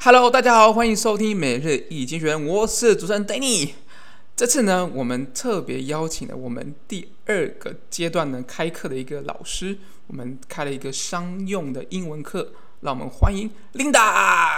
Hello，大家好，欢迎收听每日一经济学人，我是主持人 Danny。这次呢，我们特别邀请了我们第二个阶段呢开课的一个老师，我们开了一个商用的英文课，让我们欢迎 Linda。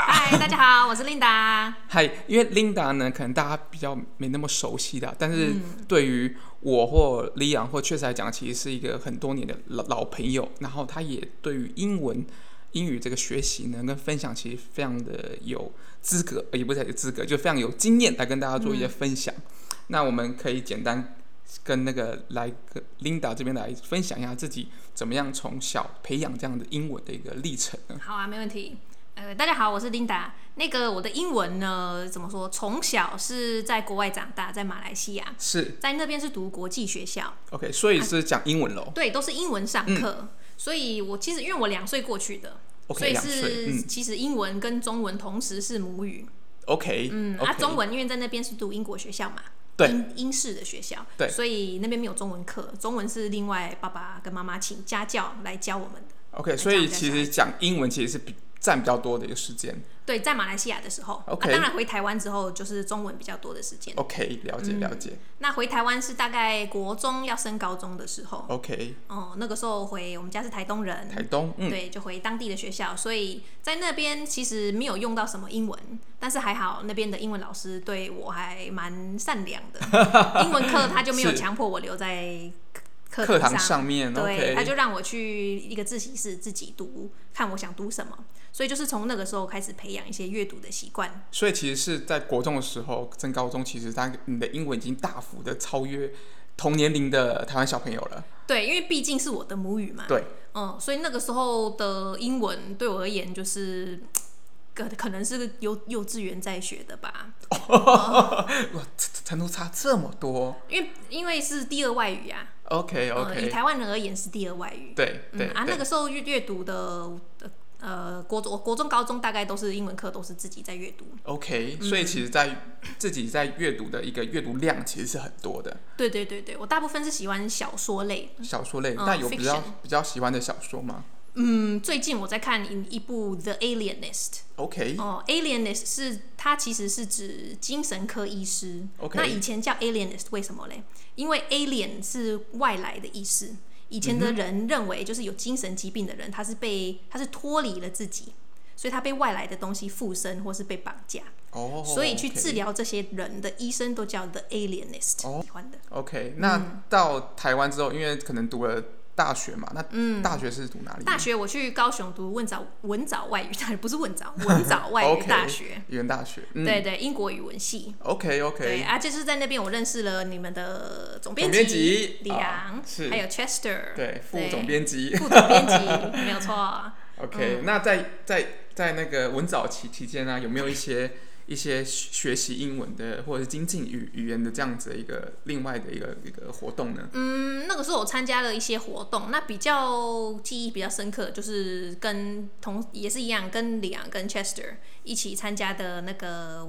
嗨，大家好，我是 Linda。嗨，因为 Linda 呢，可能大家比较没那么熟悉的，但是对于我或李阳或确实来讲，其实是一个很多年的老老朋友，然后他也对于英文。英语这个学习呢，跟分享其实非常的有资格，也不是有资格，就非常有经验来跟大家做一些分享。嗯、那我们可以简单跟那个来跟 Linda 这边来分享一下自己怎么样从小培养这样的英文的一个历程呢？好啊，没问题。呃，大家好，我是 Linda。那个我的英文呢，怎么说？从小是在国外长大，在马来西亚，是在那边是读国际学校。OK，所以是讲英文喽、啊？对，都是英文上课。嗯所以，我其实因为我两岁过去的所以是、嗯、其实英文跟中文同时是母语。OK，嗯.啊，中文因为在那边是读英国学校嘛，对，英英式的学校，对，所以那边没有中文课，中文是另外爸爸跟妈妈请家教来教我们的。OK，所以其实讲英文其实是比。占比较多的一个时间，对，在马来西亚的时候，OK，、啊、当然回台湾之后就是中文比较多的时间，OK，了解了解、嗯。那回台湾是大概国中要升高中的时候，OK，哦，那个时候回我们家是台东人，台东，嗯、对，就回当地的学校，所以在那边其实没有用到什么英文，但是还好那边的英文老师对我还蛮善良的，英文课他就没有强迫我留在。课堂，堂上面，对他就让我去一个自习室自己读，看我想读什么。所以就是从那个时候开始培养一些阅读的习惯。所以其实是在国中的时候，升高中，其实他你的英文已经大幅的超越同年龄的台湾小朋友了。对，因为毕竟是我的母语嘛。对，嗯，所以那个时候的英文对我而言就是。可可能是个幼幼稚园在学的吧，哇，程度差这么多，因为因为是第二外语啊，OK OK，、呃、以台湾人而言是第二外语，对对，嗯、啊，那个时候阅阅读的呃国中国中高中大概都是英文课，都是自己在阅读，OK，所以其实在自己在阅读的一个阅读量其实是很多的，对对对对，我大部分是喜欢小说类，小说类，那、嗯、有比较比较喜欢的小说吗？嗯，最近我在看一一部《The Alienist》。OK。哦，《Alienist》是它其实是指精神科医师。OK。那以前叫《Alienist》为什么嘞？因为 “alien” 是外来的意思。以前的人认为，就是有精神疾病的人，他是被他是脱离了自己，所以他被外来的东西附身，或是被绑架。哦。所以去治疗这些人的医生都叫 The Alienist。哦。喜欢的。OK。那到台湾之后，因为可能读了。大学嘛，那大学是读哪里？嗯、大学我去高雄读文藻文藻外语大学，不是文藻文藻外语大学，语言大学。嗯、对对，英国语文系。OK OK。对啊，就是在那边我认识了你们的总编辑李昂，是还有 Chester，对副总编辑，副总编辑没有错。OK，、嗯、那在在在那个文藻期期间呢，有没有一些？一些学习英文的，或者是精进语语言的这样子的一个另外的一个一个活动呢？嗯，那个时候我参加了一些活动，那比较记忆比较深刻，就是跟同也是一样，跟李昂跟 Chester 一起参加的那个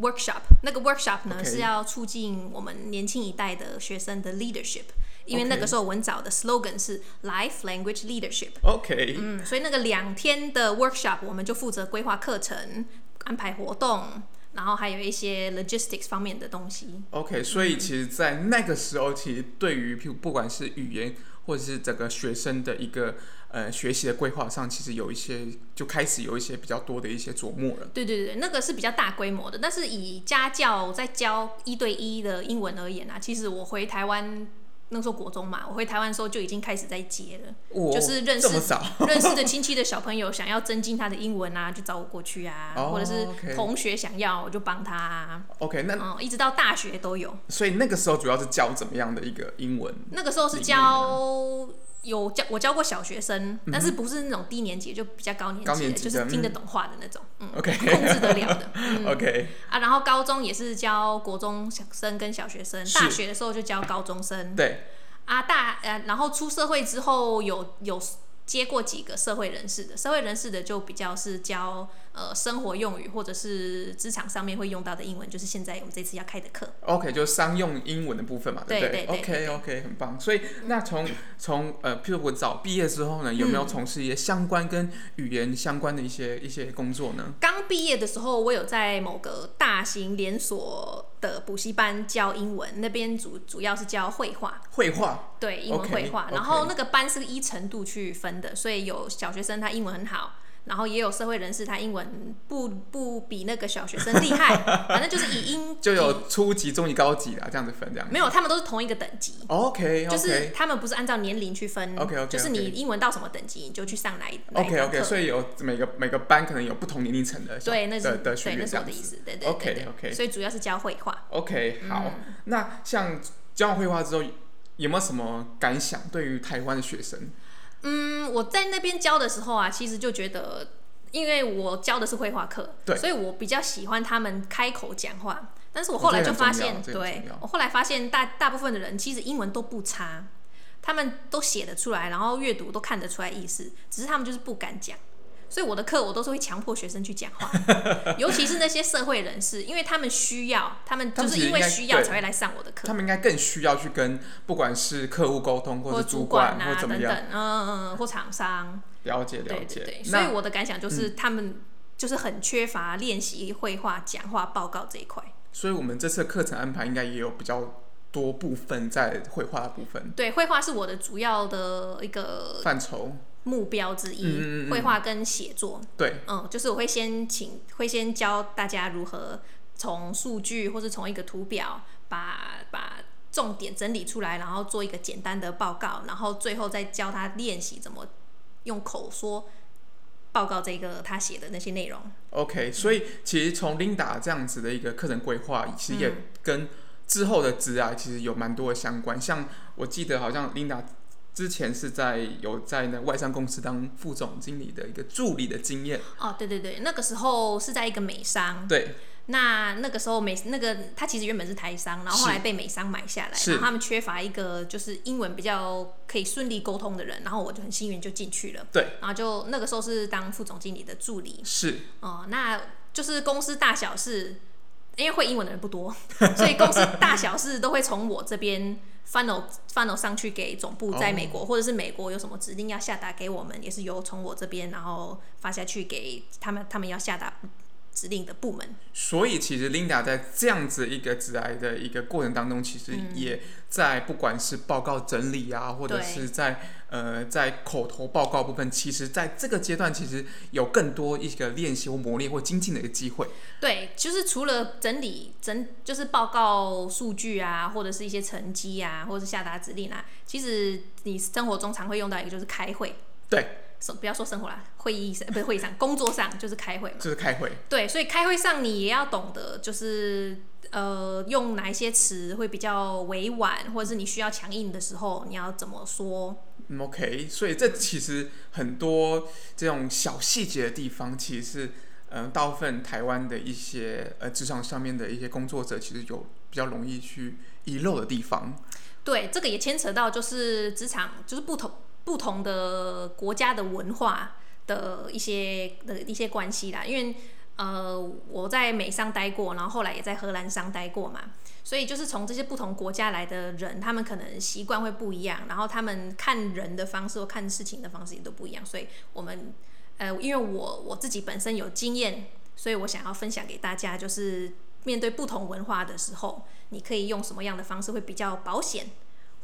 workshop。那个 workshop 呢.是要促进我们年轻一代的学生的 leadership，因为那个时候文藻的 slogan 是 life language leadership。OK，嗯，所以那个两天的 workshop 我们就负责规划课程。安排活动，然后还有一些 logistics 方面的东西。OK，所以其实，在那个时候，其实对于譬如不管是语言或者是整个学生的一个呃学习的规划上，其实有一些就开始有一些比较多的一些琢磨了。对对对，那个是比较大规模的，但是以家教在教一对一的英文而言啊，其实我回台湾。那个时候国中嘛，我回台湾的时候就已经开始在接了，哦、就是认识 认识的亲戚的小朋友想要增进他的英文啊，就找我过去啊，哦、或者是同学想要我就帮他、啊。OK，那、嗯、一直到大学都有。所以那个时候主要是教怎么样的一个英文？那个时候是教。有教我教过小学生，但是不是那种低年级，就比较高年级就是听得懂话的那种，嗯，OK，控制得了的、嗯、，OK。啊，然后高中也是教国中小生跟小学生，大学的时候就教高中生，对，啊大呃，然后出社会之后有有接过几个社会人士的，社会人士的就比较是教呃生活用语或者是职场上面会用到的英文，就是现在我们这次要开的课。OK，就是商用英文的部分嘛，对不对？对，对，对，对？OK OK，很棒。所以那从从呃，譬如我早毕业之后呢，有没有从事一些相关跟语言相关的一些一些工作呢？刚毕业的时候，我有在某个大型连锁的补习班教英文，那边主主要是教绘画。绘画。对，英文绘画。Okay, 然后那个班是依程度去分的，所以有小学生他英文很好。然后也有社会人士，他英文不不比那个小学生厉害，反正就是以英 就有初级、中级、高级啦，这样子分这样子。没有，他们都是同一个等级。OK，就是他们不是按照年龄去分。OK OK，就是你英文到什么等级，你就去上哪一 OK OK，所以有每个每个班可能有不同年龄层的对，那是的的学员对，那是我的意思。对对对。OK OK，所以主要是教绘画。OK，好。那像教完绘画之后，有没有什么感想？对于台湾的学生？嗯，我在那边教的时候啊，其实就觉得，因为我教的是绘画课，对，所以我比较喜欢他们开口讲话。但是我后来就发现，对，我后来发现大大部分的人其实英文都不差，他们都写得出来，然后阅读都看得出来意思，只是他们就是不敢讲。所以我的课我都是会强迫学生去讲话，尤其是那些社会人士，因为他们需要，他们就是因为需要才会来上我的课。他们应该更需要去跟不管是客户沟通，或者主管啊等等，嗯嗯嗯，或厂商。了解了解。对对对。所以我的感想就是，他们就是很缺乏练习绘画、讲话、报告这一块。所以我们这次课程安排应该也有比较多部分在绘画的部分。对，绘画是我的主要的一个范畴。目标之一，绘画、嗯、跟写作。对，嗯，就是我会先请，会先教大家如何从数据或是从一个图表把把重点整理出来，然后做一个简单的报告，然后最后再教他练习怎么用口说报告这个他写的那些内容。OK，所以其实从 Linda 这样子的一个课程规划，其实也跟之后的职涯其实有蛮多的相关。像我记得好像 Linda。之前是在有在那外商公司当副总经理的一个助理的经验。哦，对对对，那个时候是在一个美商。对。那那个时候美那个他其实原本是台商，然后后来被美商买下来，然后他们缺乏一个就是英文比较可以顺利沟通的人，然后我就很幸运就进去了。对。然后就那个时候是当副总经理的助理。是。哦，那就是公司大小事，因为会英文的人不多，所以公司 大小事都会从我这边。funnel funnel 上去给总部在美国，oh. 或者是美国有什么指令要下达给我们，也是由从我这边然后发下去给他们，他们要下达指令的部门。所以其实 Linda 在这样子一个致癌的一个过程当中，其实也在不管是报告整理啊，或者是在。呃，在口头报告部分，其实在这个阶段，其实有更多一个练习或磨练或精进的一个机会。对，就是除了整理整，就是报告数据啊，或者是一些成绩啊，或者是下达指令啊，其实你生活中常会用到一个就是开会。对，不要说生活啦，会议上不是会议上，工作上就是开会嘛。就是开会。对，所以开会上你也要懂得，就是。呃，用哪一些词会比较委婉，或者是你需要强硬的时候，你要怎么说？嗯，OK，所以这其实很多这种小细节的地方，其实是呃，大部分台湾的一些呃职场上面的一些工作者，其实有比较容易去遗漏的地方。对，这个也牵扯到就是职场，就是不同不同的国家的文化的一些的一些关系啦，因为。呃，我在美商待过，然后后来也在荷兰商待过嘛，所以就是从这些不同国家来的人，他们可能习惯会不一样，然后他们看人的方式或看事情的方式也都不一样，所以我们呃，因为我我自己本身有经验，所以我想要分享给大家，就是面对不同文化的时候，你可以用什么样的方式会比较保险，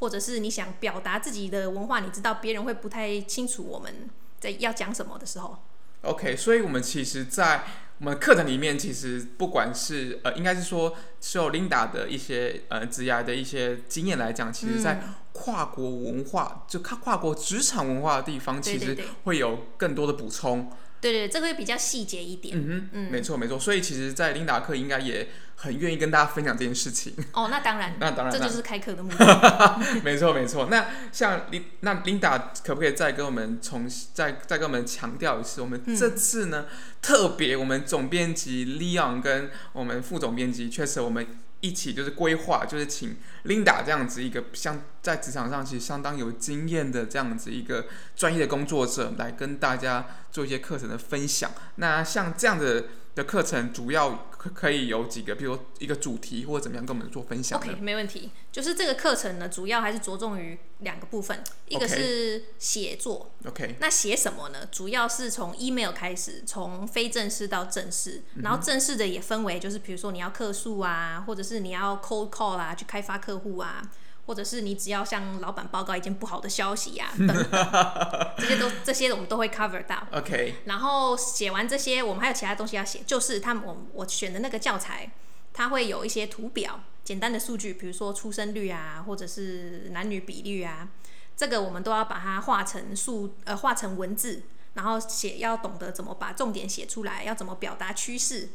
或者是你想表达自己的文化，你知道别人会不太清楚我们在要讲什么的时候。OK，所以我们其实，在我们课程里面，其实不管是呃，应该是说，受 Linda 的一些呃职涯的一些经验来讲，其实在跨国文化，就跨跨国职场文化的地方，其实会有更多的补充。对对，这个会比较细节一点。嗯哼，嗯，没错没错。所以其实，在 Linda 课应该也很愿意跟大家分享这件事情。哦，那当然，那当然，这就是开课的目的。没错没错。那像琳那 Linda 可不可以再跟我们重再再跟我们强调一次？我们这次呢，嗯、特别我们总编辑 Leon 跟我们副总编辑，确实我们一起就是规划，就是请 Linda 这样子一个相在职场上其实相当有经验的这样子一个专业的工作者来跟大家做一些课程的分享。那像这样的。的课程主要可可以有几个，比如一个主题或者怎么样，跟我们做分享。OK，没问题。就是这个课程呢，主要还是着重于两个部分，一个是写作。OK。那写什么呢？主要是从 email 开始，从非正式到正式，然后正式的也分为，就是比如说你要客诉啊，或者是你要 cold call 啊，去开发客户啊。或者是你只要向老板报告一件不好的消息呀、啊，等等，这些都这些我们都会 cover 到。OK。然后写完这些，我们还有其他东西要写，就是他们我我选的那个教材，它会有一些图表、简单的数据，比如说出生率啊，或者是男女比率啊，这个我们都要把它画成数呃画成文字，然后写要懂得怎么把重点写出来，要怎么表达趋势。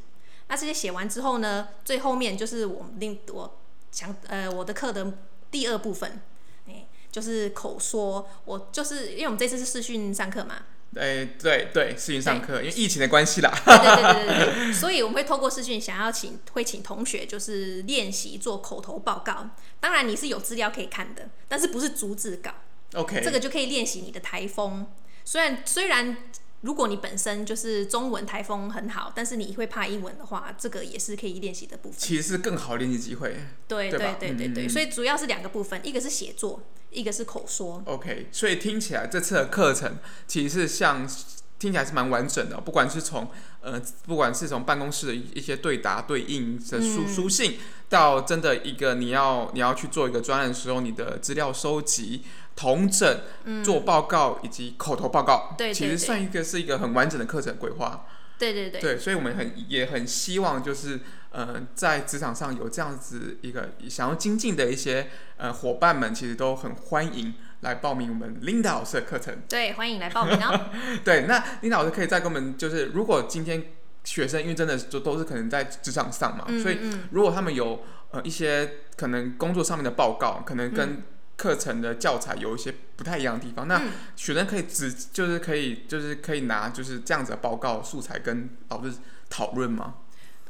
那这些写完之后呢，最后面就是我们另我强呃我的课的。第二部分，哎，就是口说，我就是因为我们这次是视讯上课嘛，哎，对对，视讯上课，因为疫情的关系啦，对对对对对对，所以我们会透过视讯，想要请会请同学就是练习做口头报告，当然你是有资料可以看的，但是不是逐字稿，OK，这个就可以练习你的台风，虽然虽然。如果你本身就是中文台风很好，但是你会怕英文的话，这个也是可以练习的部分。其实是更好练习机会。对对对对对，所以主要是两个部分，一个是写作，一个是口说。OK，所以听起来这次的课程其实是像听起来是蛮完整的，不管是从呃，不管是从办公室的一些对答对应的书、嗯、书信，到真的一个你要你要去做一个专案的时候，你的资料收集。同整、做报告以及口头报告，对，其实算一个是一个很完整的课程规划。对对对。对，所以我们很也很希望，就是呃，在职场上有这样子一个想要精进的一些呃伙伴们，其实都很欢迎来报名我们 Linda 老师的课程。对，欢迎来报名哦。对，那 Linda 老师可以再跟我们，就是如果今天学生因为真的就都是可能在职场上嘛，嗯嗯，所以如果他们有呃一些可能工作上面的报告，可能跟、嗯课程的教材有一些不太一样的地方，那学生可以只就是可以就是可以拿就是这样子的报告素材跟老师讨论吗？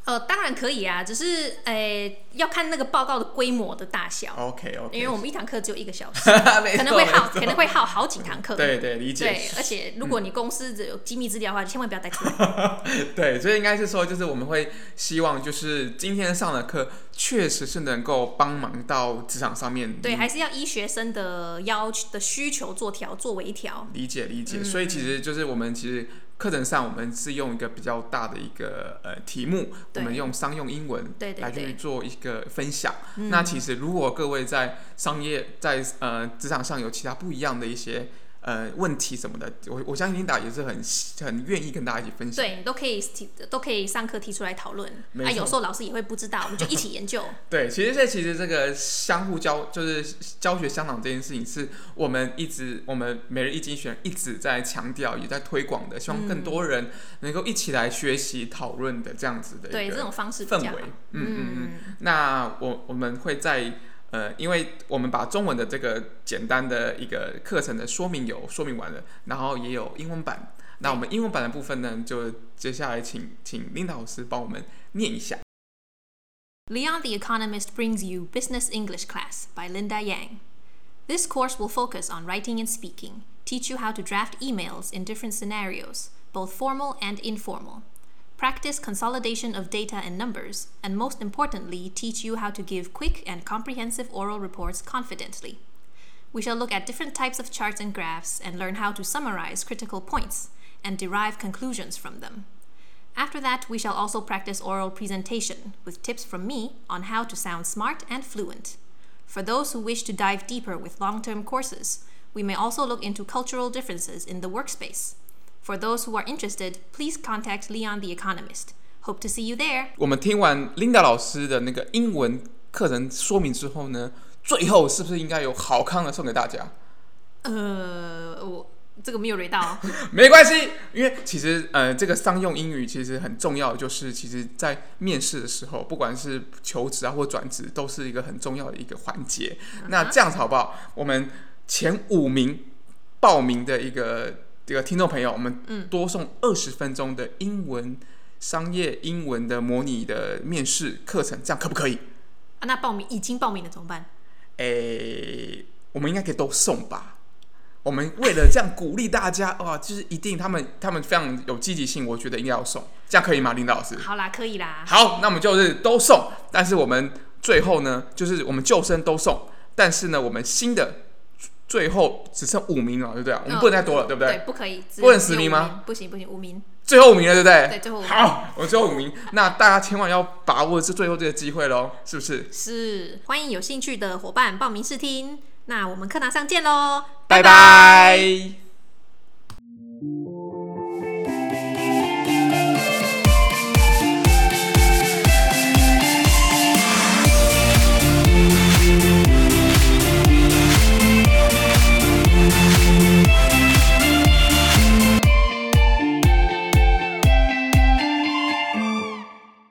呃，当然可以啊，只是诶、欸、要看那个报告的规模的大小。OK OK，因为我们一堂课只有一个小时，可能会耗可能会耗好几堂课。对对，理解。对，而且如果你公司有机密资料的话，就千万不要带出来。对，所以应该是说，就是我们会希望，就是今天上的课确实是能够帮忙到职场上面。对，还是要依学生的要求的需求做调做微调。理解理解，所以其实就是我们其实。课程上，我们是用一个比较大的一个呃题目，我们用商用英文来去做一个分享。那其实，如果各位在商业在呃职场上有其他不一样的一些。呃，问题什么的，我我相信 Linda 也是很很愿意跟大家一起分享。对，都可以提，都可以上课提出来讨论。啊，有时候老师也会不知道，我们就一起研究。对，其实这其实这个相互教，就是教学相长这件事情，是我们一直我们每日一精选一直在强调，也在推广的，希望更多人能够一起来学习讨论的这样子的对这种方式氛围。嗯嗯嗯。那我我们会在。呃，因为我们把中文的这个简单的一个课程的说明有说明完了，然后也有英文版。那我们英文版的部分呢，就接下来请请 Linda 老师帮我们念一下。Leon the Economist brings you Business English Class by Linda Yang. This course will focus on writing and speaking, teach you how to draft emails in different scenarios, both formal and informal. practice consolidation of data and numbers, and most importantly, teach you how to give quick and comprehensive oral reports confidently. We shall look at different types of charts and graphs and learn how to summarize critical points and derive conclusions from them. After that, we shall also practice oral presentation with tips from me on how to sound smart and fluent. For those who wish to dive deeper with long term courses, we may also look into cultural differences in the workspace. For those who are interested, please contact Leon the Economist. Hope to see you there. 我们听完 Linda 老师的那个英文课程说明之后呢，最后是不是应该有好康的送给大家？呃，我这个没有雷到。没关系，因为其实呃，这个商用英语其实很重要，就是其实在面试的时候，不管是求职啊或转职，都是一个很重要的一个环节。Uh. 那这样子好不好？我们前五名报名的一个。这个听众朋友，我们多送二十分钟的英文商业英文的模拟的面试课程，这样可不可以？啊，那报名已经报名了怎么办？诶、欸，我们应该可以都送吧。我们为了这样鼓励大家，哇，就是一定他们他们非常有积极性，我觉得应该要送，这样可以吗，领导老师？好啦，可以啦。好，那我们就是都送，但是我们最后呢，就是我们旧生都送，但是呢，我们新的最后只剩五名了，对不对？我们不能再多了，对不对？对，不可以，不能十名吗？不行不行，五名，最后五名了，对不对？对，最后五名。好，我们最后五名，那大家千万要把握这最后这个机会喽，是不是？是，欢迎有兴趣的伙伴报名试听。那我们课堂上见喽，拜拜。